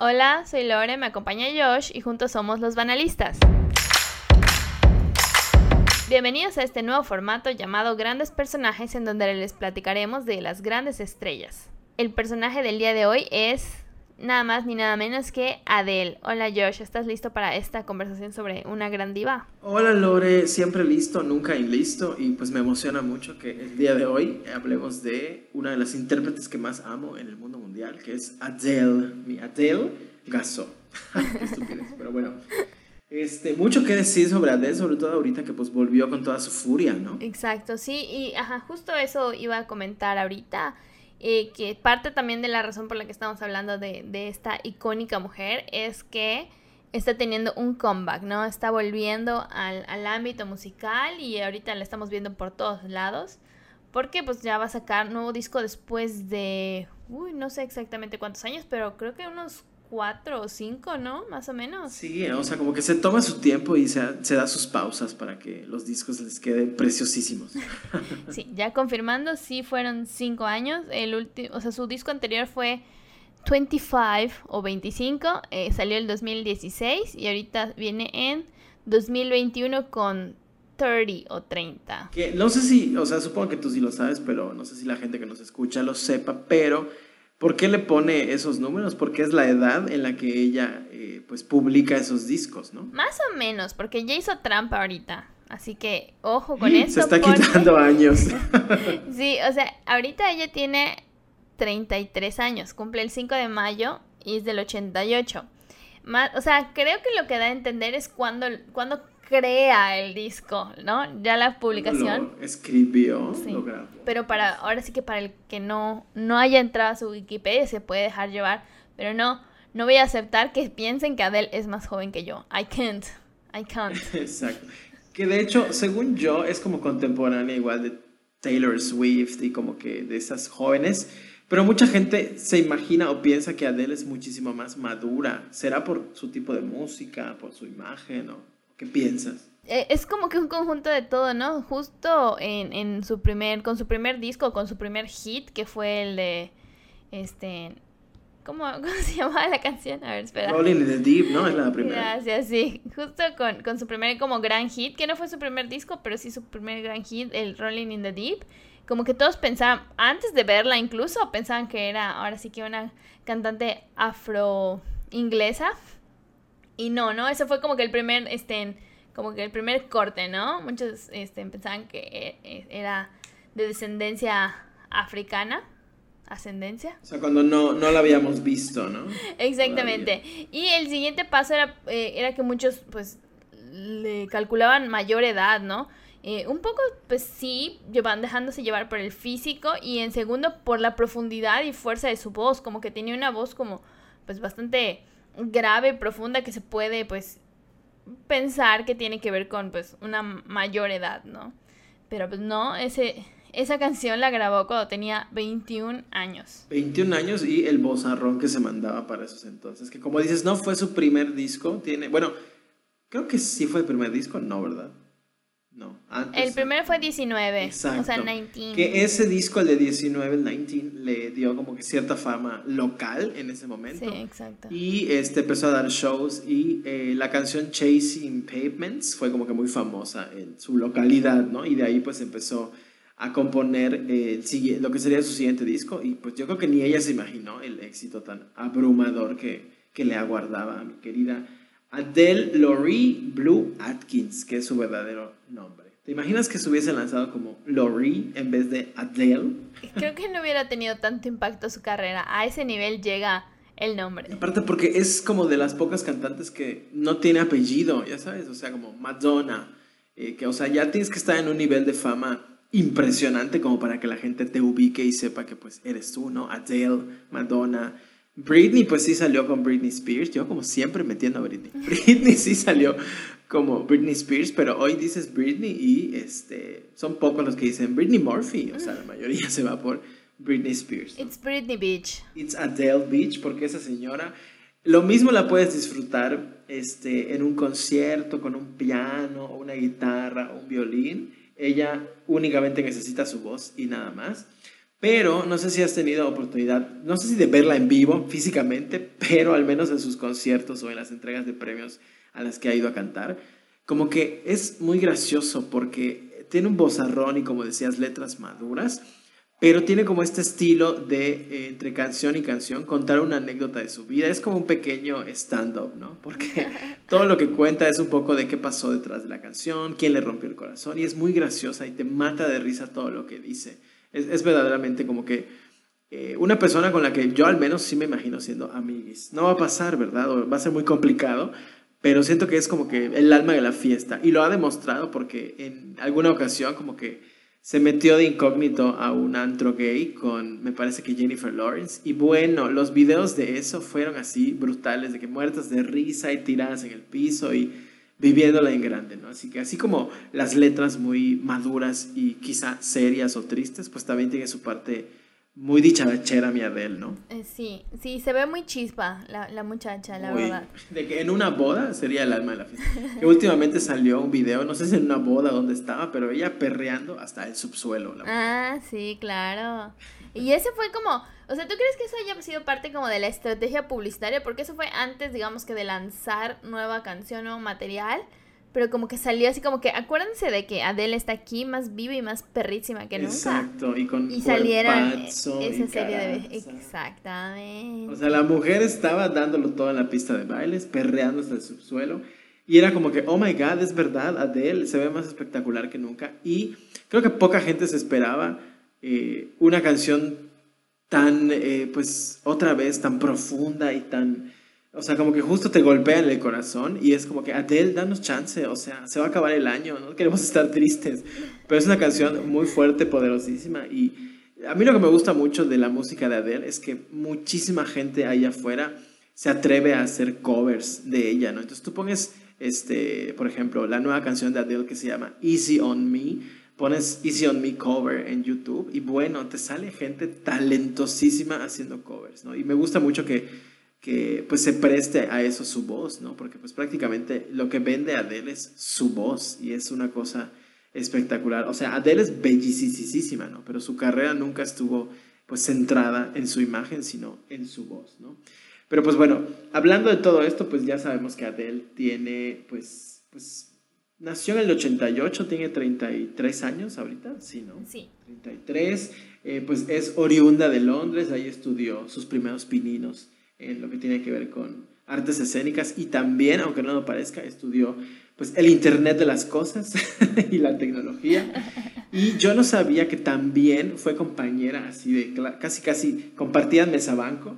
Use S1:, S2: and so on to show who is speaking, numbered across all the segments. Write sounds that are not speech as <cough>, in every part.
S1: Hola, soy Lore, me acompaña Josh y juntos somos los Banalistas. Bienvenidos a este nuevo formato llamado Grandes Personajes en donde les platicaremos de las grandes estrellas. El personaje del día de hoy es nada más ni nada menos que Adele. Hola Josh, ¿estás listo para esta conversación sobre una gran diva?
S2: Hola Lore, siempre listo, nunca inlisto y pues me emociona mucho que el día de hoy hablemos de una de las intérpretes que más amo en el mundo mundial, que es Adele, mi Adele Gaso. <laughs> pero bueno. Este, mucho que decir sobre Adele, sobre todo ahorita que pues volvió con toda su furia, ¿no?
S1: Exacto, sí, y ajá, justo eso iba a comentar ahorita. Eh, que parte también de la razón por la que estamos hablando de, de, esta icónica mujer es que está teniendo un comeback, ¿no? Está volviendo al, al, ámbito musical y ahorita la estamos viendo por todos lados. Porque pues ya va a sacar nuevo disco después de, uy, no sé exactamente cuántos años, pero creo que unos cuatro o cinco, ¿no? Más o menos.
S2: Sí, o sea, como que se toma su tiempo y se, se da sus pausas para que los discos les queden preciosísimos. <laughs>
S1: sí, ya confirmando, sí fueron cinco años. El último, o sea, su disco anterior fue 25 o 25, eh, salió el 2016 y ahorita viene en 2021 con 30 o 30.
S2: Que no sé si, o sea, supongo que tú sí lo sabes, pero no sé si la gente que nos escucha lo sepa, pero ¿Por qué le pone esos números? Porque es la edad en la que ella eh, pues publica esos discos, ¿no?
S1: Más o menos, porque ya hizo trampa ahorita. Así que ojo con eso.
S2: Se está quitando <laughs> años. <laughs>
S1: sí, o sea, ahorita ella tiene 33 años, cumple el 5 de mayo y es del 88. Más, o sea, creo que lo que da a entender es cuando, cuando crea el disco, ¿no? Ya la publicación.
S2: Lo escribió,
S1: Pero para, ahora sí que para el que no, no haya entrado a su Wikipedia se puede dejar llevar. Pero no, no voy a aceptar que piensen que Adele es más joven que yo. I can't. I can't. <laughs>
S2: Exacto. Que de hecho, según yo, es como contemporánea igual de Taylor Swift y como que de esas jóvenes. Pero mucha gente se imagina o piensa que Adele es muchísimo más madura. ¿Será por su tipo de música, por su imagen o ¿Qué piensas?
S1: Eh, es como que un conjunto de todo, ¿no? Justo en, en su primer, con su primer disco, con su primer hit, que fue el de, este, ¿Cómo, <laughs> ¿Cómo, se llamaba la canción? A ver, espera.
S2: Rolling in the Deep, ¿no? Es la primera.
S1: Gracias, sí. Justo con, con, su primer como gran hit, que no fue su primer disco, pero sí su primer gran hit, el Rolling in the Deep. Como que todos pensaban, antes de verla incluso, pensaban que era ahora sí que una cantante afro-inglesa. Y no, ¿no? Eso fue como que el primer, este, como que el primer corte, ¿no? Muchos este, pensaban que e, e, era de descendencia africana, ascendencia.
S2: O sea, cuando no, no la habíamos visto, ¿no?
S1: Exactamente. Y el siguiente paso era, eh, era que muchos, pues, le calculaban mayor edad, ¿no? Eh, un poco, pues sí, llevan dejándose llevar por el físico y en segundo por la profundidad y fuerza de su voz, como que tenía una voz como, pues, bastante grave, profunda que se puede pues pensar que tiene que ver con pues una mayor edad, ¿no? Pero pues no, ese, esa canción la grabó cuando tenía 21 años.
S2: 21 años y el bozarrón que se mandaba para esos entonces, que como dices, no fue su primer disco, tiene, bueno, creo que sí fue el primer disco, no, ¿verdad? No,
S1: antes. El primero fue 19. Exacto. O sea, 19.
S2: Que ese disco, el de 19, el 19, le dio como que cierta fama local en ese momento.
S1: Sí, exacto.
S2: Y este empezó a dar shows y eh, la canción Chasing Pavements fue como que muy famosa en su localidad, ¿no? Y de ahí pues empezó a componer eh, lo que sería su siguiente disco y pues yo creo que ni ella se imaginó el éxito tan abrumador que, que le aguardaba a mi querida Adele Laurie Blue Atkins, que es su verdadero nombre. ¿Te imaginas que se hubiese lanzado como Laurie en vez de Adele?
S1: Creo que no hubiera tenido tanto impacto su carrera. A ese nivel llega el nombre.
S2: Aparte porque es como de las pocas cantantes que no tiene apellido, ya sabes, o sea, como Madonna, eh, que o sea, ya tienes que estar en un nivel de fama impresionante como para que la gente te ubique y sepa que pues eres tú, ¿no? Adele, Madonna, Britney, pues sí salió con Britney Spears. Yo, como siempre, metiendo a Britney. <laughs> Britney sí salió como Britney Spears, pero hoy dices Britney y este, son pocos los que dicen Britney Murphy. O sea, la mayoría <laughs> se va por Britney Spears.
S1: It's Britney Beach.
S2: It's Adele Beach, porque esa señora. Lo mismo la puedes disfrutar este, en un concierto con un piano, o una guitarra, o un violín. Ella únicamente necesita su voz y nada más. Pero no sé si has tenido oportunidad, no sé si de verla en vivo físicamente, pero al menos en sus conciertos o en las entregas de premios a las que ha ido a cantar. Como que es muy gracioso porque tiene un bozarrón y como decías, letras maduras pero tiene como este estilo de, eh, entre canción y canción, contar una anécdota de su vida. Es como un pequeño stand-up, ¿no? Porque <laughs> todo lo que cuenta es un poco de qué pasó detrás de la canción, quién le rompió el corazón, y es muy graciosa y te mata de risa todo lo que dice. Es, verdaderamente como que eh, una persona con la que yo al menos sí me imagino siendo amiguis. No va a pasar, ¿verdad? O va a ser muy complicado, pero siento que es como que el alma de la fiesta. Y lo ha demostrado porque en alguna ocasión como que se metió de incógnito a un antro gay con, me parece que Jennifer Lawrence. Y bueno, los videos de eso fueron así brutales, de que muertas de risa y tiradas en el piso y viviéndola en grande, ¿no? Así que así como las letras muy maduras y quizá serias o tristes, pues también tiene su parte muy dicharachera mi Adele, ¿no?
S1: Eh, sí, sí, se ve muy chispa la, la muchacha, la verdad.
S2: De que en una boda sería el alma de la fiesta. que últimamente salió un video, no sé si en una boda donde estaba, pero ella perreando hasta el subsuelo.
S1: ah, sí, claro. Y ese fue como, o sea, ¿tú crees que eso haya sido parte como de la estrategia publicitaria? Porque eso fue antes, digamos que de lanzar nueva canción o material pero como que salió así como que acuérdense de que Adele está aquí más viva y más perrísima que nunca.
S2: Exacto, y con
S1: y salieron esa serie de exactamente.
S2: O sea, la mujer estaba dándolo todo en la pista de bailes, perreando hasta el subsuelo y era como que, oh my god, es verdad, Adele se ve más espectacular que nunca y creo que poca gente se esperaba eh, una canción tan, eh, pues, otra vez tan profunda y tan o sea, como que justo te golpea en el corazón y es como que, Adele, danos chance, o sea, se va a acabar el año, no queremos estar tristes. Pero es una canción muy fuerte, poderosísima y a mí lo que me gusta mucho de la música de Adele es que muchísima gente ahí afuera se atreve a hacer covers de ella, ¿no? Entonces tú pones, este, por ejemplo, la nueva canción de Adele que se llama Easy on Me, pones Easy on Me cover en YouTube y bueno, te sale gente talentosísima haciendo covers, ¿no? Y me gusta mucho que que pues se preste a eso su voz, ¿no? Porque pues prácticamente lo que vende Adele es su voz y es una cosa espectacular. O sea, Adele es bellísima, ¿no? Pero su carrera nunca estuvo pues centrada en su imagen, sino en su voz, ¿no? Pero pues bueno, hablando de todo esto, pues ya sabemos que Adele tiene pues, pues nació en el 88, tiene 33 años ahorita, ¿sí, no?
S1: Sí.
S2: 33, eh, pues es oriunda de Londres, ahí estudió sus primeros pininos en lo que tiene que ver con artes escénicas y también, aunque no lo parezca, estudió pues el Internet de las Cosas <laughs> y la tecnología. Y yo no sabía que también fue compañera así de casi casi compartían mesa banco.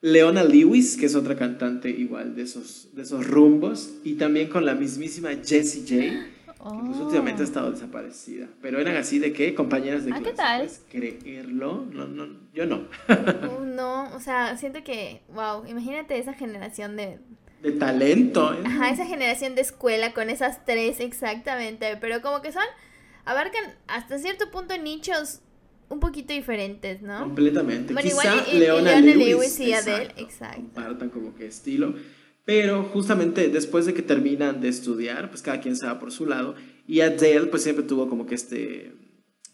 S2: Leona Lewis, que es otra cantante igual de esos, de esos rumbos, y también con la mismísima Jessie J pues últimamente ha estado desaparecida. Pero eran así de qué, compañeras de
S1: ah, ¿qué tal?
S2: creerlo? No, no, yo no.
S1: Uh, no, o sea, siento que, wow, imagínate esa generación de...
S2: De talento.
S1: ¿eh? Ajá, esa generación de escuela con esas tres exactamente. Pero como que son, abarcan hasta cierto punto nichos un poquito diferentes, ¿no?
S2: Completamente.
S1: Bueno, igual y, Leona, Lewis, y Adele, exacto.
S2: Compartan como que estilo. Pero justamente después de que terminan de estudiar, pues cada quien se va por su lado. Y Adele pues siempre tuvo como que este,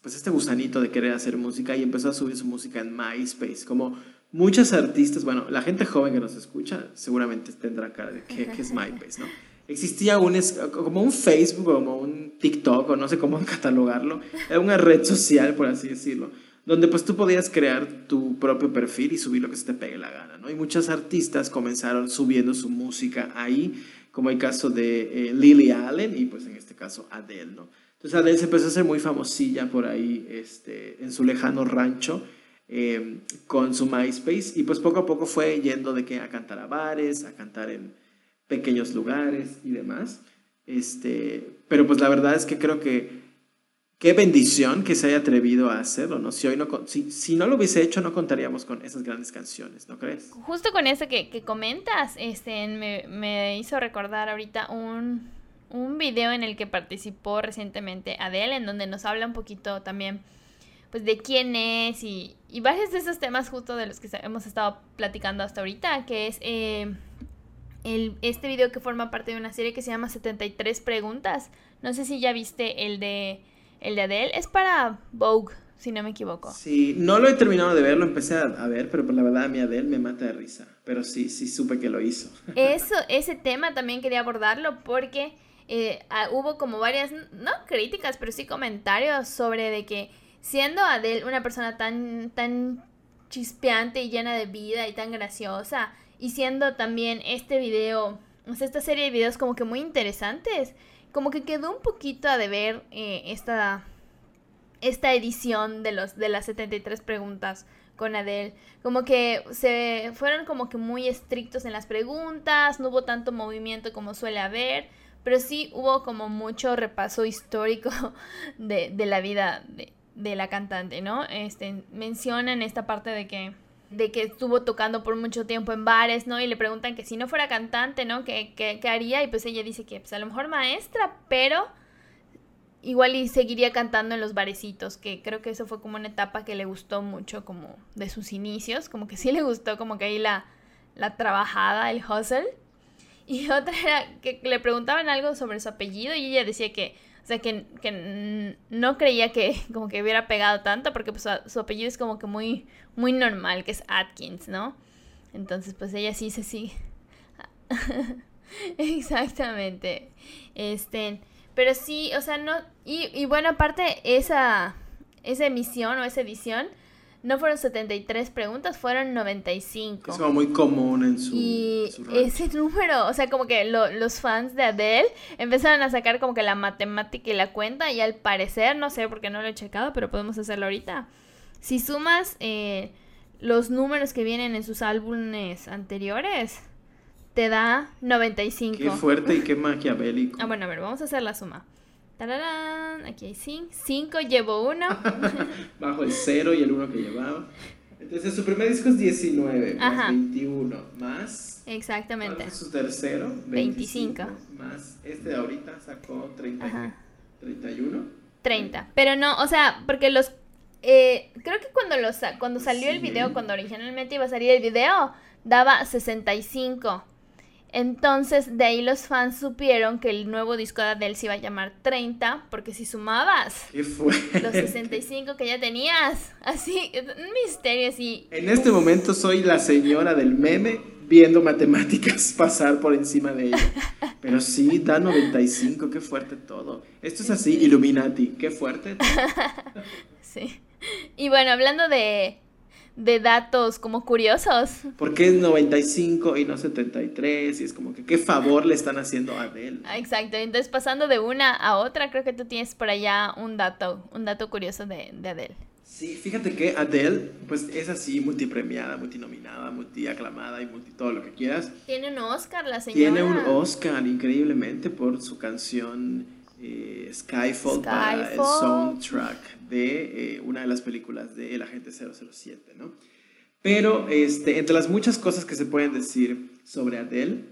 S2: pues este gusanito de querer hacer música y empezó a subir su música en MySpace. Como muchos artistas, bueno, la gente joven que nos escucha seguramente tendrá cara de qué, es <laughs> MySpace, ¿no? Existía un, como un Facebook como un TikTok o no sé cómo <laughs> catalogarlo. Era una red social, por así decirlo donde pues tú podías crear tu propio perfil y subir lo que se te pegue la gana, ¿no? Y muchos artistas comenzaron subiendo su música ahí, como el caso de eh, Lily Allen y pues en este caso Adele, ¿no? Entonces Adele se empezó a hacer muy famosilla por ahí este, en su lejano rancho em, con su MySpace y pues poco a poco fue yendo de que a cantar a bares, a cantar en pequeños lugares y demás. Este, pero pues la verdad es que creo que qué bendición que se haya atrevido a hacerlo, ¿no? Si, hoy no, si, no lo hubiese hecho, no contaríamos con esas grandes canciones, ¿no crees?
S1: Justo con eso que, que comentas, este, me, me, hizo recordar ahorita un, un video en el que participó recientemente Adele, en donde nos habla un poquito también pues de quién es y, y varios de esos temas justo de los que hemos estado platicando hasta ahorita, que es eh, el, este video que forma parte de una serie que se llama 73 preguntas. No sé si ya viste el de el de Adele es para Vogue, si no me equivoco.
S2: Sí, no lo he terminado de ver, lo empecé a, ver, pero por la verdad a mí Adele me mata de risa. Pero sí, sí supe que lo hizo. <laughs>
S1: Eso, ese tema también quería abordarlo porque eh, hubo como varias, no críticas, pero sí comentarios sobre de que siendo Adele una persona tan, tan chispeante y llena de vida y tan graciosa, y siendo también este video, o sea, esta serie de videos como que muy interesantes, como que quedó un poquito a deber eh, esta esta edición de, los, de las 73 preguntas con Adele. Como que se fueron como que muy estrictos en las preguntas, no hubo tanto movimiento como suele haber, pero sí hubo como mucho repaso histórico <laughs> de, de la vida de, de, la cantante, ¿no? Este, mencionan esta parte de que de que estuvo tocando por mucho tiempo en bares, ¿no? Y le preguntan que si no fuera cantante, ¿no? ¿Qué, qué, qué haría? Y pues ella dice que pues a lo mejor maestra, pero igual y seguiría cantando en los barecitos, que creo que eso fue como una etapa que le gustó mucho como de sus inicios, como que sí le gustó como que ahí la, la trabajada, el hustle. Y <laughs> otra era que le preguntaban algo sobre su apellido y ella decía que, sea, que, que no creía que <laughs> como que hubiera pegado tanto porque pues, su apellido es como que muy, muy normal, que es Atkins, ¿no? Entonces pues ella sí se sigue. <laughs> Exactamente. Este, pero sí, o sea, no. Y, y bueno, aparte, esa, esa emisión o esa edición no fueron 73 preguntas, fueron 95.
S2: Es como muy común en su.
S1: Y ese número, o sea, como que los fans de Adele empezaron a sacar como que la matemática y la cuenta, y al parecer, no sé porque no lo he checado, pero podemos hacerlo ahorita. Si sumas eh, los números que vienen en sus álbumes anteriores, te da 95.
S2: Qué fuerte y qué maquiavélico.
S1: Ah, bueno, a ver, vamos a hacer la suma. ¡Tararán! Aquí hay 5. 5, llevo 1. <laughs> <laughs>
S2: Bajo el 0 y el 1 que llevaba. Entonces su primer disco es 19, más 21, más...
S1: Exactamente.
S2: ¿Cuál es su tercero? 25, Más este de ahorita sacó 30, 31.
S1: 30. Pero no, o sea, porque los... Eh, creo que cuando, los, cuando salió el video, cuando originalmente iba a salir el video, daba 65. Entonces, de ahí los fans supieron que el nuevo disco de Adele se iba a llamar 30, porque si sumabas los 65 que ya tenías, así, un misterio así.
S2: En este momento soy la señora del meme viendo matemáticas <laughs> pasar por encima de ella. Pero sí, da 95, qué fuerte todo. Esto es así, Illuminati, qué fuerte. <laughs>
S1: sí. Y bueno, hablando de de datos como curiosos.
S2: ¿Por qué es 95 y no 73? Y es como que qué favor le están haciendo a Adele.
S1: Exacto, entonces pasando de una a otra, creo que tú tienes por allá un dato, un dato curioso de, de Adele.
S2: Sí, fíjate que Adele, pues es así, multipremiada, multinominada, multiaclamada y multi todo lo que quieras.
S1: Tiene un Oscar la señora.
S2: Tiene un Oscar increíblemente por su canción eh, Skyfall, para el soundtrack de eh, una de las películas de El Agente 007, ¿no? Pero este, entre las muchas cosas que se pueden decir sobre Adele,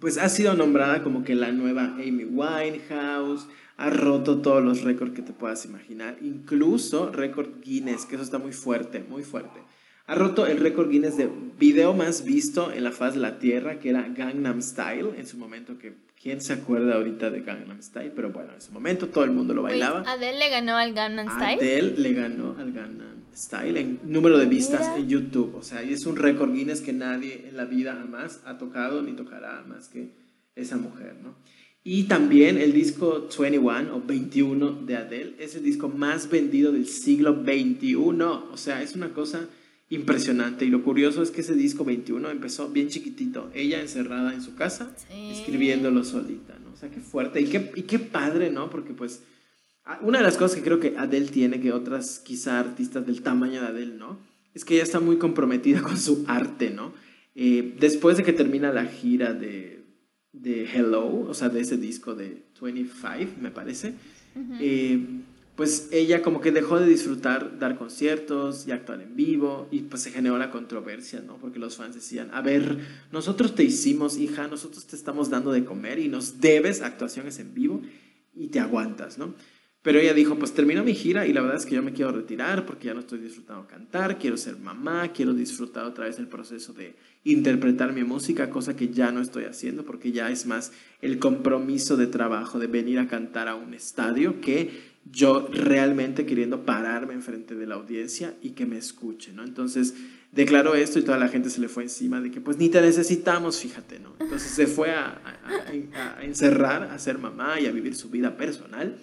S2: pues ha sido nombrada como que la nueva Amy Winehouse, ha roto todos los récords que te puedas imaginar, incluso récord Guinness, que eso está muy fuerte, muy fuerte. Ha roto el récord Guinness de video más visto en la faz de la Tierra, que era Gangnam Style, en su momento que ¿Quién se acuerda ahorita de Gangnam Style? Pero bueno, en su momento todo el mundo lo bailaba.
S1: Adele le ganó al Gangnam Style.
S2: Adele le ganó al Gangnam Style en número de vistas en YouTube. O sea, es un récord Guinness que nadie en la vida jamás ha tocado ni tocará más que esa mujer, ¿no? Y también el disco 21 o 21 de Adele es el disco más vendido del siglo 21. O sea, es una cosa impresionante. Y lo curioso es que ese disco 21 empezó bien chiquitito, ella encerrada en su casa, escribiéndolo solita, ¿no? O sea, qué fuerte y qué, y qué padre, ¿no? Porque pues una de las cosas que creo que Adele tiene que otras quizá artistas del tamaño de Adele, ¿no? Es que ella está muy comprometida con su arte, ¿no? Eh, después de que termina la gira de, de, Hello, o sea, de ese disco de 25, me parece, pues ella como que dejó de disfrutar dar conciertos y actuar en vivo y pues se generó la controversia, ¿no? Porque los fans decían, a ver, nosotros te hicimos, hija, nosotros te estamos dando de comer y nos debes actuaciones en vivo y te aguantas, ¿no? Pero ella dijo, pues terminó mi gira y la verdad es que yo me quiero retirar porque ya no estoy disfrutando cantar, quiero ser mamá, quiero disfrutar otra vez el proceso de interpretar mi música, cosa que ya no estoy haciendo porque ya es más el compromiso de trabajo de venir a cantar a un estadio que yo realmente queriendo pararme enfrente de la audiencia y que me escuche, ¿no? Entonces declaró esto y toda la gente se le fue encima de que pues ni te necesitamos, fíjate, ¿no? Entonces se fue a, a encerrar, a ser mamá y a vivir su vida personal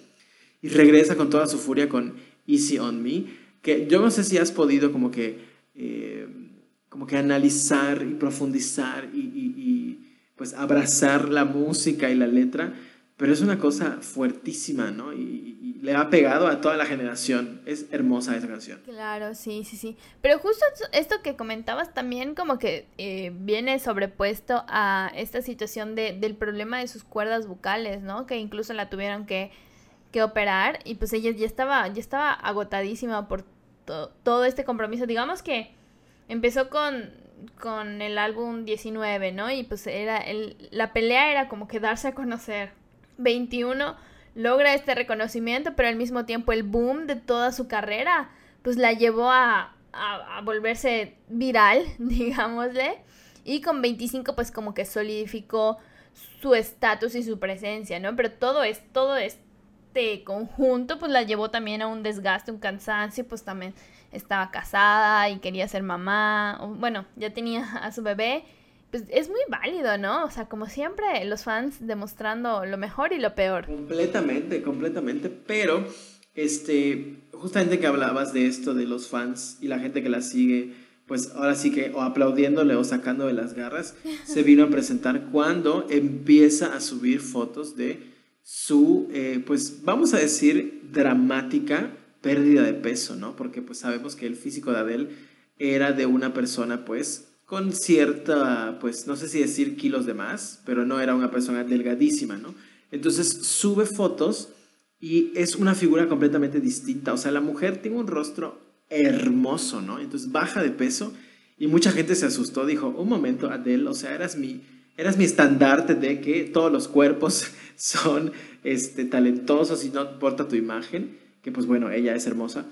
S2: y regresa con toda su furia con Easy on Me, que yo no sé si has podido como que, eh, como que analizar y profundizar y, y, pues abrazar la música y la letra, pero es una cosa fuertísima, ¿no? Y, le ha pegado a toda la generación. Es hermosa esa canción.
S1: Claro, sí, sí, sí. Pero justo esto que comentabas también como que eh, viene sobrepuesto a esta situación de, del problema de sus cuerdas vocales, ¿no? Que incluso la tuvieron que que operar y pues ella ya estaba, ya estaba agotadísima por todo este compromiso. Digamos que empezó con, con el álbum 19, ¿no? Y pues era el, la pelea era como que darse a conocer. 21 logra este reconocimiento, pero al mismo tiempo el boom de toda su carrera pues la llevó a, a, a volverse viral, <laughs> digámosle. Y con 25 pues como que solidificó su estatus y su presencia, ¿no? Pero todo es, todo es este conjunto pues la llevó también a un desgaste, un cansancio, pues también estaba casada y quería ser mamá, bueno, ya tenía a su bebé, pues es muy válido, ¿no? O sea, como siempre, los fans demostrando lo mejor y lo peor.
S2: Completamente, completamente, pero este, justamente que hablabas de esto, de los fans y la gente que la sigue, pues ahora sí que o aplaudiéndole o sacando de las garras, se <laughs> vino a presentar cuando empieza a subir fotos de su, eh, pues vamos a decir, dramática pérdida de peso, ¿no? Porque pues sabemos que el físico de Adele era de una persona pues con cierta, pues no sé si decir kilos de más, pero no era una persona delgadísima, ¿no? Entonces sube fotos y es una figura completamente distinta, o sea, la mujer tiene un rostro hermoso, ¿no? Entonces baja de peso y mucha gente se asustó, dijo, un momento, Adele, o sea, eras mi eras mi estandarte de que todos los cuerpos <laughs> son este, talentosos y no importa tu imagen, que pues bueno, ella es hermosa.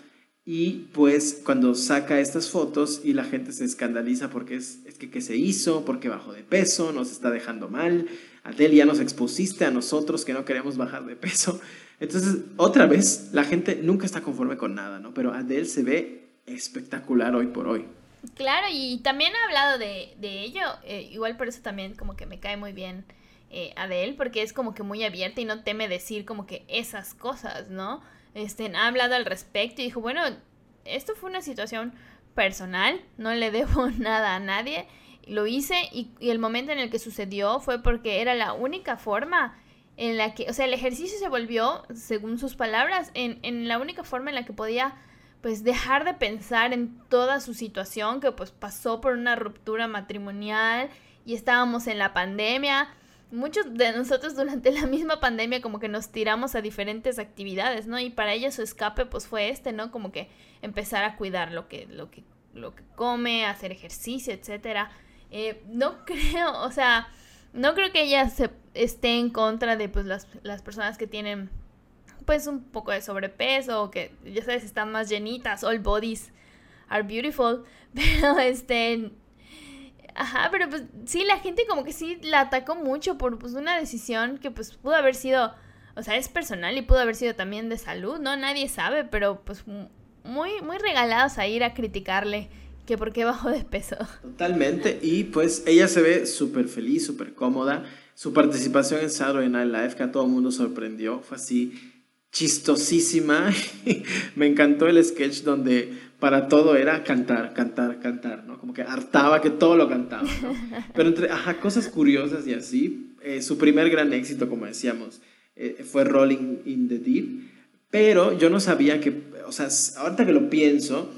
S2: Y pues cuando saca estas fotos y la gente se escandaliza porque es, es que qué se hizo, porque bajó de peso, nos está dejando mal, Adele ya nos expusiste a nosotros que no queremos bajar de peso. <laughs> Entonces, otra vez, la gente nunca está conforme con nada, ¿no? Pero Adele se ve espectacular hoy por hoy.
S1: Claro, y también ha hablado de, de ello, eh, igual por eso también como que me cae muy bien eh, Adele, porque es como que muy abierta y no teme decir como que esas cosas, ¿no? Este, ha hablado al respecto y dijo, bueno, esto fue una situación personal, no le <laughs> debo nada a nadie, lo hice y, y el momento en el que sucedió fue porque era la única forma en la que, o sea, el ejercicio se volvió, según sus palabras, en, en la única forma en la que podía pues dejar de pensar en toda su situación que pues pasó por una ruptura matrimonial y estábamos en la pandemia. Muchos de nosotros durante la misma pandemia como que nos tiramos a diferentes actividades, ¿no? Y para ella su escape pues fue este, ¿no? Como que empezar a cuidar lo que, lo que, lo que come, hacer ejercicio, etcétera. Eh, no <laughs> creo, o sea, no creo que ella se esté en contra de pues las, las personas que tienen pues un poco de sobrepeso o que ya sabes están más llenitas, all bodies are beautiful, <laughs> pero este ajá, pero pues sí la gente como que sí la atacó mucho por pues una decisión que pues pudo haber sido, o sea, es personal y pudo haber sido también de salud, ¿no? Nadie sabe, pero pues muy muy regalados a ir a criticarle que por qué bajó de peso.
S2: Totalmente, y pues ella se ve súper feliz, súper cómoda. Su participación en Saturday Night Live, que a todo el mundo sorprendió, fue así chistosísima. <laughs> Me encantó el sketch donde para todo era cantar, cantar, cantar, ¿no? Como que hartaba que todo lo cantaba, ¿no? <laughs> Pero entre, ajá, cosas curiosas y así, eh, su primer gran éxito, como decíamos, eh, fue Rolling in the Deep, pero yo no sabía que, o sea, ahorita que lo pienso,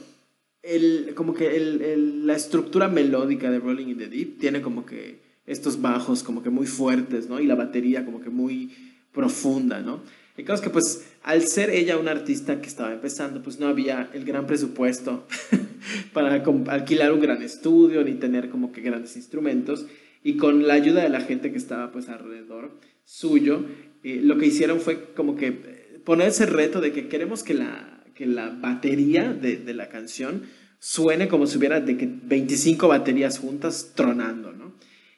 S2: el, como que el, el, la estructura melódica de Rolling in the Deep tiene como que estos bajos como que muy fuertes, ¿no? Y la batería como que muy profunda, ¿no? El caso es que pues al ser ella una artista que estaba empezando, pues no había el gran presupuesto <laughs> para alquilar un gran estudio ni tener como que grandes instrumentos. Y con la ayuda de la gente que estaba pues alrededor suyo, eh, lo que hicieron fue como que eh, poner ese reto de que queremos que la, que la batería de, de la canción suene como si hubiera de que 25 baterías juntas tronando, ¿no?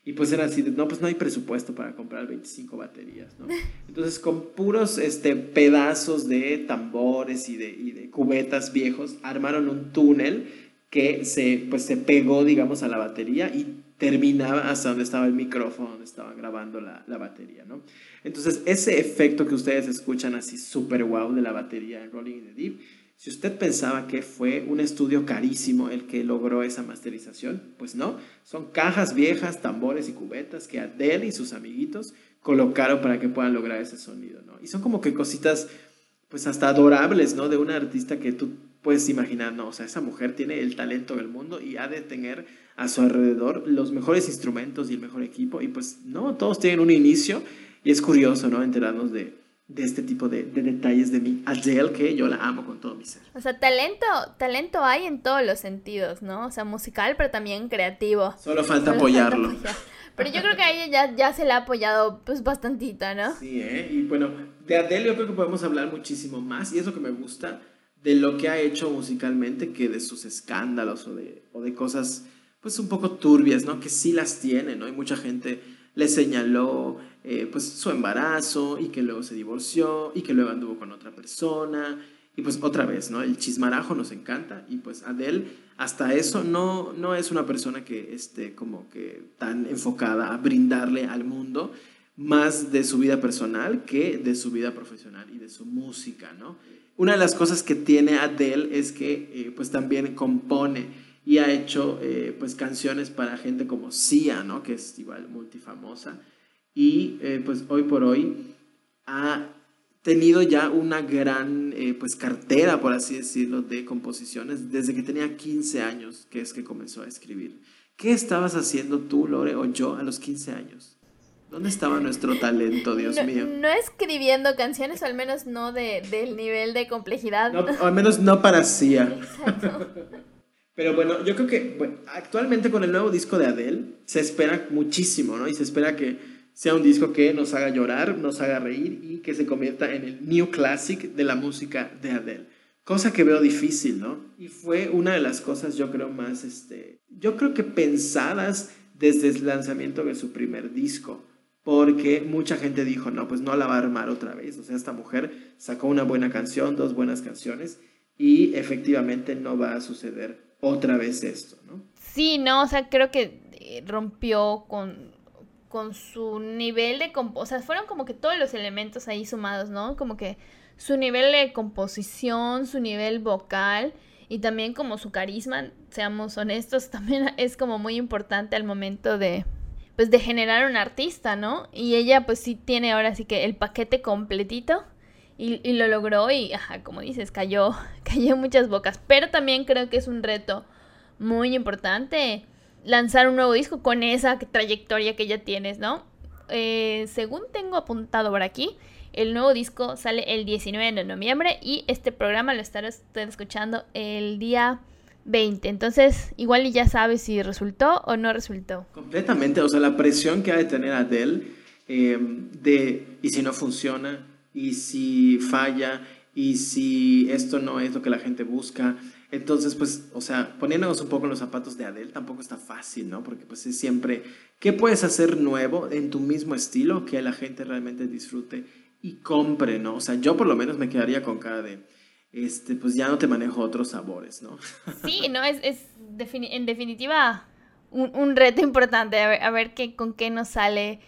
S2: Y pues era así, no, pues no hay presupuesto para comprar 25 baterías, ¿no? <laughs> Entonces con puros este, pedazos de tambores y de, y de cubetas viejos, armaron un túnel que se, pues, se pegó, digamos, a la batería y terminaba hasta donde estaba el micrófono, donde estaban grabando la, la batería, ¿no? Entonces ese efecto que ustedes escuchan así súper wow de la batería en Rolling in the Deep, si usted pensaba que fue un estudio carísimo el que logró esa masterización, pues no, son cajas viejas, tambores y cubetas que Adele y sus amiguitos colocaron para que puedan lograr ese sonido, ¿no? Y son como que cositas, pues hasta adorables, ¿no? De una artista que tú puedes imaginar, no, o sea, esa mujer tiene el talento del mundo y ha de tener a su alrededor los mejores instrumentos y el mejor equipo, y pues no, todos tienen un inicio, y es curioso, ¿no? Enterarnos de, de este tipo de, de, detalles de mi Adele, que yo la amo con todo mi ser.
S1: O sea, talento, talento hay en todos los sentidos, ¿no? O sea, musical, pero también creativo.
S2: Solo falta Solo apoyarlo.
S1: Falta apoyar. Pero yo creo que a ella ya, ya se le ha apoyado pues bastantito, ¿no?
S2: Sí, ¿eh? Y bueno, de Adele yo creo que podemos hablar muchísimo más, y es lo que me gusta de lo que ha hecho musicalmente que de sus escándalos o de, o de cosas pues un poco turbias, ¿no? Que sí las tiene, ¿no? Y mucha gente le señaló eh, pues su embarazo y que luego se divorció y que luego anduvo con otra persona y pues otra vez, ¿no? El chismarajo nos encanta y pues Adele hasta eso no, no es una persona que esté como que tan enfocada a brindarle al mundo más de su vida personal que de su vida profesional y de su música, ¿no? Una de las cosas que tiene Adele es que eh, pues también compone y ha hecho eh, pues canciones para gente como Sia, ¿no? Que es igual multifamosa y eh, pues hoy por hoy ha tenido ya una gran eh, pues cartera, por así decirlo, de composiciones desde que tenía 15 años, que es que comenzó a escribir. ¿Qué estabas haciendo tú, Lore, o yo a los 15 años? ¿Dónde estaba nuestro talento, Dios
S1: no,
S2: mío?
S1: No escribiendo canciones, o al menos no de, del nivel de complejidad.
S2: No, o al menos no para. Exacto. Pero bueno, yo creo que bueno, actualmente con el nuevo disco de Adele se espera muchísimo, ¿no? Y se espera que sea un disco que nos haga llorar, nos haga reír y que se convierta en el new classic de la música de Adele. Cosa que veo difícil, ¿no? Y fue una de las cosas, yo creo, más, este, yo creo que pensadas desde el lanzamiento de su primer disco, porque mucha gente dijo, no, pues no la va a armar otra vez. O sea, esta mujer sacó una buena canción, dos buenas canciones, y efectivamente no va a suceder otra vez esto, ¿no?
S1: Sí, no, o sea, creo que rompió con con su nivel de o sea, fueron como que todos los elementos ahí sumados, ¿no? Como que su nivel de composición, su nivel vocal y también como su carisma, seamos honestos, <laughs> también es como muy importante al momento de pues de generar un artista, ¿no? Y ella pues sí tiene ahora sí que el paquete completito y, y lo logró y, ajá, como dices, cayó, <laughs> cayó muchas bocas, pero también creo que es un reto muy importante lanzar un nuevo disco con esa trayectoria que ya tienes, ¿no? Eh, según tengo apuntado por aquí, el nuevo disco sale el 19 de noviembre y este programa lo usted escuchando el día 20. Entonces, igual ya sabes si resultó o no resultó.
S2: Completamente, o sea, la presión que ha de tener Adele eh, de y si no funciona, y si falla, y si esto no es lo que la gente busca, entonces, pues, o sea, poniéndonos un poco en los zapatos de Adele tampoco está fácil, ¿no? Porque pues es siempre, ¿qué puedes hacer nuevo en tu mismo estilo que la gente realmente disfrute y compre, ¿no? O sea, yo por lo menos me quedaría con cara de, este, pues ya no te manejo otros sabores, ¿no?
S1: Sí, no, es, es en definitiva un, un, reto importante, a ver, a ver qué, con qué nos sale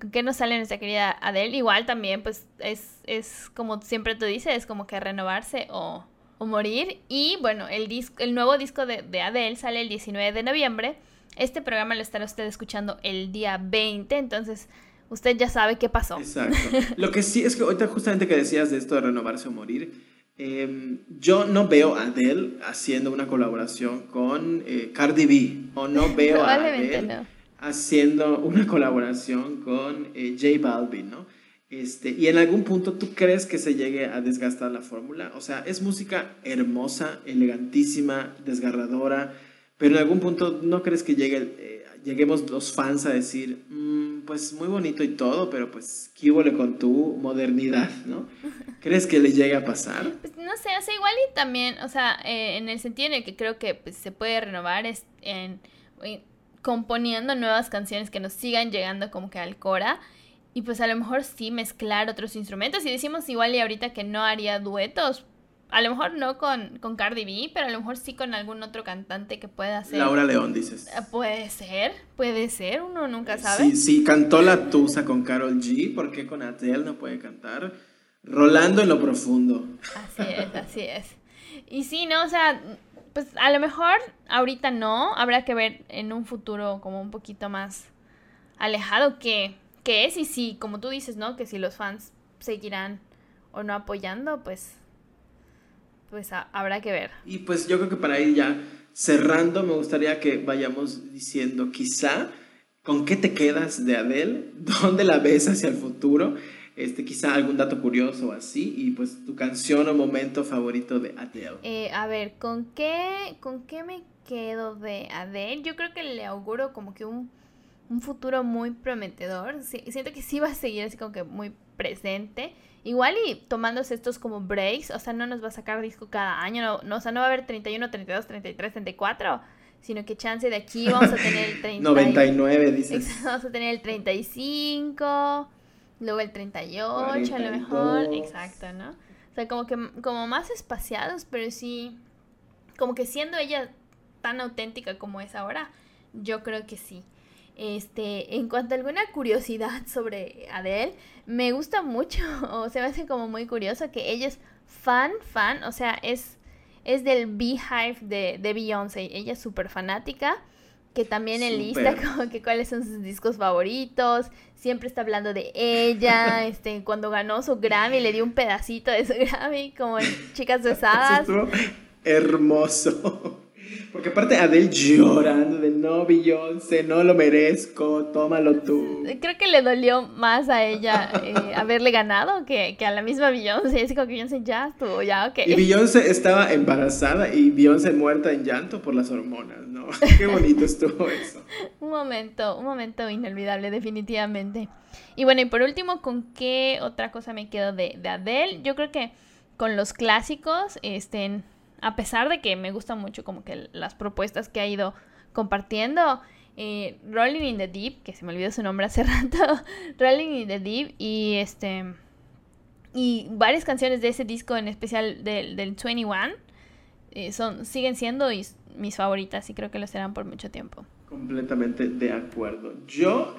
S1: con qué nos sale nuestra querida Adele. Igual también, pues, es, es como siempre tú dices, es como que renovarse o o morir. Y bueno, el, disco, el nuevo disco de, de Adele sale el 19 de noviembre. Este programa lo estará usted escuchando el día 20, entonces usted ya sabe qué pasó.
S2: Exacto. <laughs> Lo que sí es que ahorita justamente que decías de esto de renovarse o morir, eh, yo no veo a Adele haciendo una colaboración con eh, Cardi B, o no <laughs> veo a Adele haciendo una colaboración con eh, J Balvin, ¿no? Este, y en algún punto tú crees que se llegue a desgastar la fórmula. O sea, es música hermosa, elegantísima, desgarradora, pero en algún punto no crees que llegue, eh, lleguemos los fans a decir, mm, pues muy bonito y todo, pero pues, ¿qué hubo con tu modernidad, no? <laughs> ¿Crees que le llegue a pasar?
S1: Pues no sé, o sea, igual y también, o sea, eh, en el sentido en el que creo que pues, se puede renovar es en componiendo nuevas canciones que nos sigan llegando como que al Cora. Y pues a lo mejor sí mezclar otros instrumentos. Y decimos igual y ahorita que no haría duetos. A lo mejor no con, con Cardi B, pero a lo mejor sí con algún otro cantante que pueda hacer.
S2: Laura León, dices.
S1: Eh, puede ser, puede ser, uno nunca sabe.
S2: Sí, sí, cantó la Tusa con Carol G, ¿por qué con Adele no puede cantar? Rolando en lo profundo.
S1: Así es, así es. Y sí, ¿no? O sea, pues a lo mejor ahorita no, habrá que ver en un futuro como un poquito más alejado qué, qué es y si, como tú dices, ¿no? Que si los fans seguirán o no apoyando, pues pues habrá que ver.
S2: Y pues yo creo que para ir ya cerrando, me gustaría que vayamos diciendo quizá con qué te quedas de Adele, <laughs> dónde la ves hacia el futuro, este, quizá algún dato curioso así, y pues tu canción o momento favorito de Adele.
S1: Eh, a ver, ¿con qué, ¿con qué me quedo de Adele? Yo creo que le auguro como que un, un futuro muy prometedor. siento que sí va a seguir así como que muy presente. Igual y tomándose estos como breaks, o sea, no nos va a sacar disco cada año, no, o sea, no va a haber 31, 32, 33, 34, sino que chance de aquí vamos a tener el 30,
S2: 99, dices.
S1: Vamos a tener el 35, luego el 38 a lo mejor, exacto, ¿no? O sea, como que como más espaciados, pero sí, como que siendo ella tan auténtica como es ahora, yo creo que sí. Este, en cuanto a alguna curiosidad <laughs> sobre Adele, me gusta mucho, <laughs> o se me hace como muy curioso que ella es fan, fan, o sea, es, es del Beehive de, de Beyoncé. Ella es súper fanática, que también en lista <laughs> como que cuáles son sus discos favoritos, siempre está hablando de ella, este, cuando ganó su Grammy le dio un pedacito de su Grammy, como en Chicas Besadas.
S2: hermoso. Porque aparte Adele llorando de no, Beyoncé, no lo merezco, tómalo tú.
S1: Creo que le dolió más a ella eh, haberle ganado que, que, a la misma Beyoncé. Así como que Beyoncé ya estuvo, ya, ok.
S2: Y Beyoncé estaba embarazada y Beyoncé muerta en llanto por las hormonas, ¿no? <laughs> Qué bonito estuvo eso. <laughs>
S1: un momento, un momento inolvidable, definitivamente. Y bueno, y por último, ¿con qué otra cosa me quedo de, de Adele? Yo creo que con los clásicos, este a pesar de que me gustan mucho como que las propuestas que ha ido compartiendo. Eh, Rolling in the Deep, que se me olvidó su nombre hace <laughs> rato, Rolling in the Deep y este y varias canciones de ese disco en especial del, del 21 eh, son, siguen siendo mis favoritas y creo que lo serán por mucho tiempo.
S2: Completamente de acuerdo. Yo,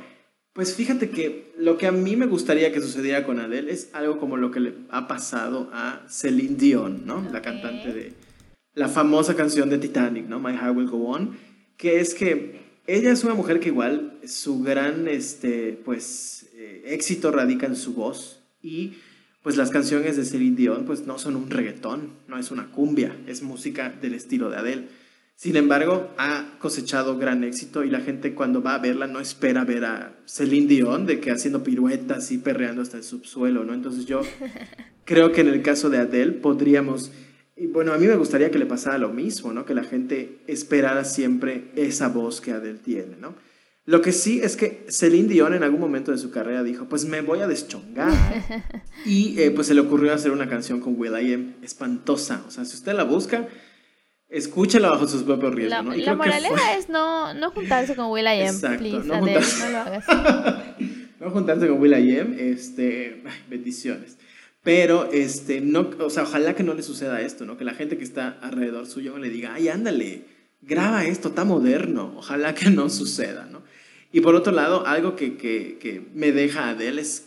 S2: pues fíjate que lo que a mí me gustaría que sucediera con Adele es algo como lo que le ha pasado a Celine Dion, ¿no? La cantante de, la famosa canción de Titanic, ¿no? My Heart Will Go On, que es que ella es una mujer que igual su gran este, pues, eh, éxito radica en su voz y pues las canciones de Celine Dion pues no son un reggaetón, no es una cumbia, es música del estilo de Adele. Sin embargo, ha cosechado gran éxito y la gente cuando va a verla no espera ver a Celine Dion de que haciendo piruetas y perreando hasta el subsuelo, ¿no? Entonces yo <laughs> creo que en el caso de Adele podríamos y bueno, a mí me gustaría que le pasara lo mismo, ¿no? Que la gente esperara siempre esa voz que Adele tiene, ¿no? Lo que sí es que Celine Dion en algún momento de su carrera dijo, pues me voy a deschongar. <laughs> y eh, pues se le ocurrió hacer una canción con Will.i.am espantosa. O sea, si usted la busca, escúchela bajo sus propios riesgos,
S1: ¿no? la moraleja es no, no juntarse con Will.i.am, please, no, Adele, no lo hagas. <laughs>
S2: no juntarse con Will.i.am, este, bendiciones. Pero, este, no, o sea, ojalá que no le suceda esto, ¿no? Que la gente que está alrededor suyo le diga, ay, ándale, graba esto, está moderno. Ojalá que no suceda, ¿no? Y por otro lado, algo que, que, que me deja Adele es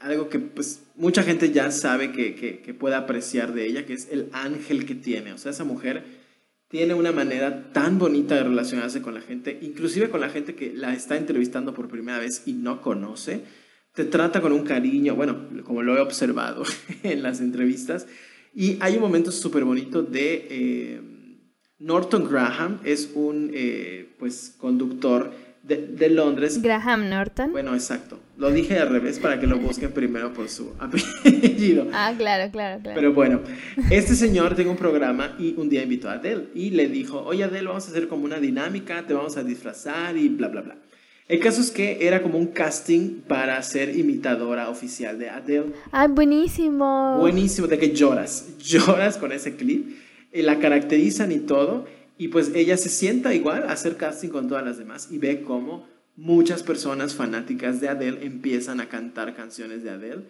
S2: algo que, pues, mucha gente ya sabe que, que puede apreciar de ella, que es el ángel que tiene. O sea, esa mujer tiene una manera tan bonita de relacionarse con la gente, inclusive con la gente que la está entrevistando por primera vez y no conoce te trata con un cariño, bueno, como lo he observado <laughs> en las entrevistas. Y hay un momento súper bonito de eh, Norton Graham, es un eh, pues, conductor de, de, Londres.
S1: Graham Norton.
S2: Bueno, exacto. Lo dije al revés para que lo busquen primero por su <laughs> apellido.
S1: Ah, claro, claro, claro.
S2: Pero bueno, este señor tiene un programa y un día invitó a Adele y le dijo, oye Adele, vamos a hacer como una dinámica, te vamos a disfrazar y bla, bla, bla. El caso es que era como un casting para ser imitadora oficial de Adele.
S1: ¡Ay, buenísimo!
S2: Buenísimo, de que lloras, <laughs> lloras con ese clip. Y la caracterizan y todo. Y pues ella se sienta igual a hacer casting con todas las demás y ve cómo muchas personas fanáticas de Adele empiezan a cantar canciones de Adele.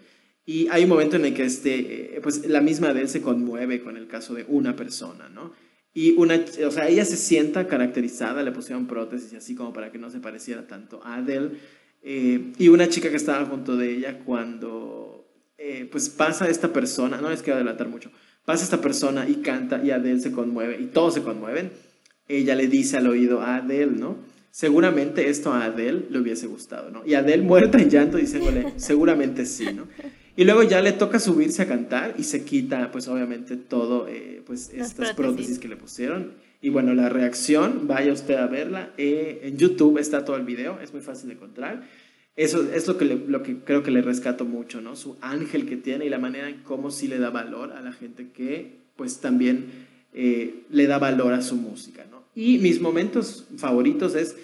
S2: Y hay un momento en el que este, eh, pues la misma Adele se conmueve con el caso de una persona, ¿no? Y una, o sea, ella se sienta caracterizada, le pusieron prótesis así como para que no se pareciera tanto a Adele. Eh, y una chica que estaba junto de ella cuando, eh, pues pasa esta persona, no les quiero adelantar mucho, pasa esta persona y canta y Adele se conmueve y todos se conmueven. Ella le dice al oído a Adele, ¿no? Seguramente esto a Adele le hubiese gustado, ¿no? Y Adele <laughs> muerta en llanto diciéndole, seguramente sí, ¿no? Y luego ya le toca subirse a cantar y se quita, pues obviamente, todo, eh, pues estas prótesis. que le pusieron. Y bueno, la reacción, vaya usted a verla. Eh, en YouTube está todo el video, es muy fácil de encontrar. Eso es lo que, lo que creo que le rescato mucho, ¿no? Su ángel que tiene y la manera en cómo sí le da valor a la gente que, pues también eh, le da valor a su música, ¿no? Y mis momentos favoritos es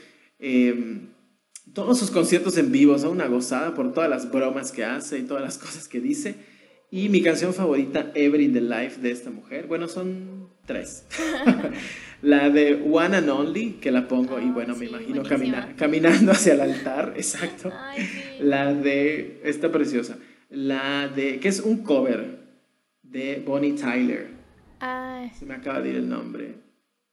S2: todos sus conciertos en vivo son una gozada por todas las bromas que hace y todas las cosas que dice. Y mi canción favorita, Every in the Life, de esta mujer, bueno, son tres. <laughs> la de One and Only, que la pongo y bueno, me imagino caminando hacia el altar, <laughs> exacto. La de, esta preciosa, la de, que es un cover de Bonnie Tyler. Se me acaba de ir el nombre.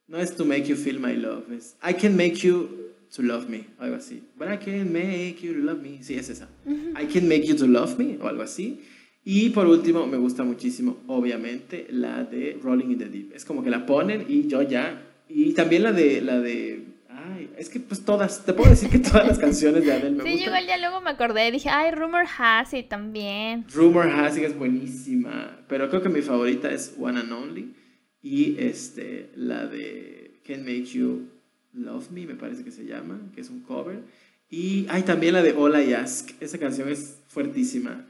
S2: No es To Make You Feel My Love, es I Can Make You to love me, algo así. But I can make you love me. Sí, es esa. I can make you to love me, o algo así. Y por último, me gusta muchísimo, obviamente, la de Rolling in the Deep. Es como que la ponen y yo ya. Y también la de. La de ay, es que pues todas. Te puedo decir que todas las canciones de Adele me
S1: sí,
S2: gustan.
S1: Sí, ya luego me acordé. Dije, ay, Rumor Has It también.
S2: Rumor Has It es buenísima. Pero creo que mi favorita es One and Only. Y este, la de Can Make You Love Me, me parece que se llama, que es un cover. Y hay también la de All I Ask, esa canción es fuertísima.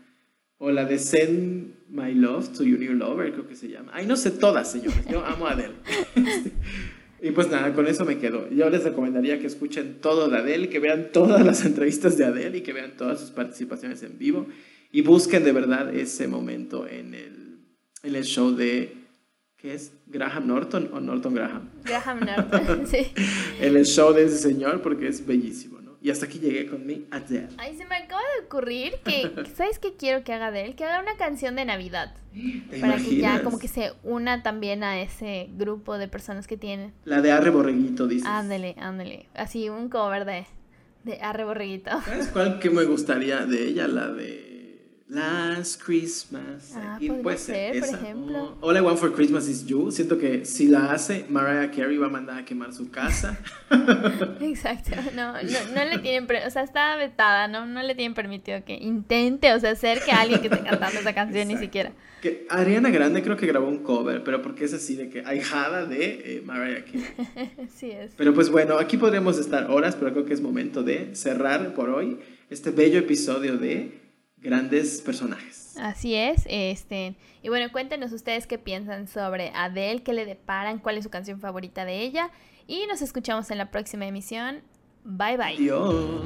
S2: O la de Send My Love to Your New Lover, creo que se llama. Ay, no sé todas, señores, yo amo a Adele. <laughs> y pues nada, con eso me quedo. Yo les recomendaría que escuchen todo de Adele, que vean todas las entrevistas de Adele y que vean todas sus participaciones en vivo. Y busquen de verdad ese momento en el, en el show de es Graham Norton o Norton Graham.
S1: Graham <laughs> Norton, sí.
S2: en el show de ese señor porque es bellísimo, ¿no? Y hasta aquí llegué con mi Adele.
S1: Ay, se me acaba de ocurrir que, ¿sabes qué quiero que haga de él? Que haga una canción de Navidad. para que ya como que se una también a ese grupo de personas que tienen.
S2: La de Arre Borreguito, dices.
S1: Ándale, ándale. Así un cover de, de Arre Borreguito.
S2: ¿Sabes cuál que me gustaría de ella? La de Last Christmas.
S1: Ah, puede ser, por ejemplo.
S2: All I Want for Christmas is You. Siento que si la hace, Mariah Carey va a mandar a quemar su casa. <laughs>
S1: Exacto. No, no, no le tienen. O sea, está vetada, ¿no? No le tienen permitido que intente, o sea, hacer que alguien que esté cantando esa canción ni siquiera.
S2: Que Ariana Grande creo que grabó un cover, pero porque es así de que ahijada de eh, Mariah Carey. <laughs>
S1: sí es.
S2: Pero pues bueno, aquí podríamos estar horas, pero creo que es momento de cerrar por hoy este bello episodio de grandes personajes.
S1: Así es, este, y bueno, cuéntenos ustedes qué piensan sobre Adele, qué le deparan, cuál es su canción favorita de ella, y nos escuchamos en la próxima emisión. Bye bye.
S2: Adiós.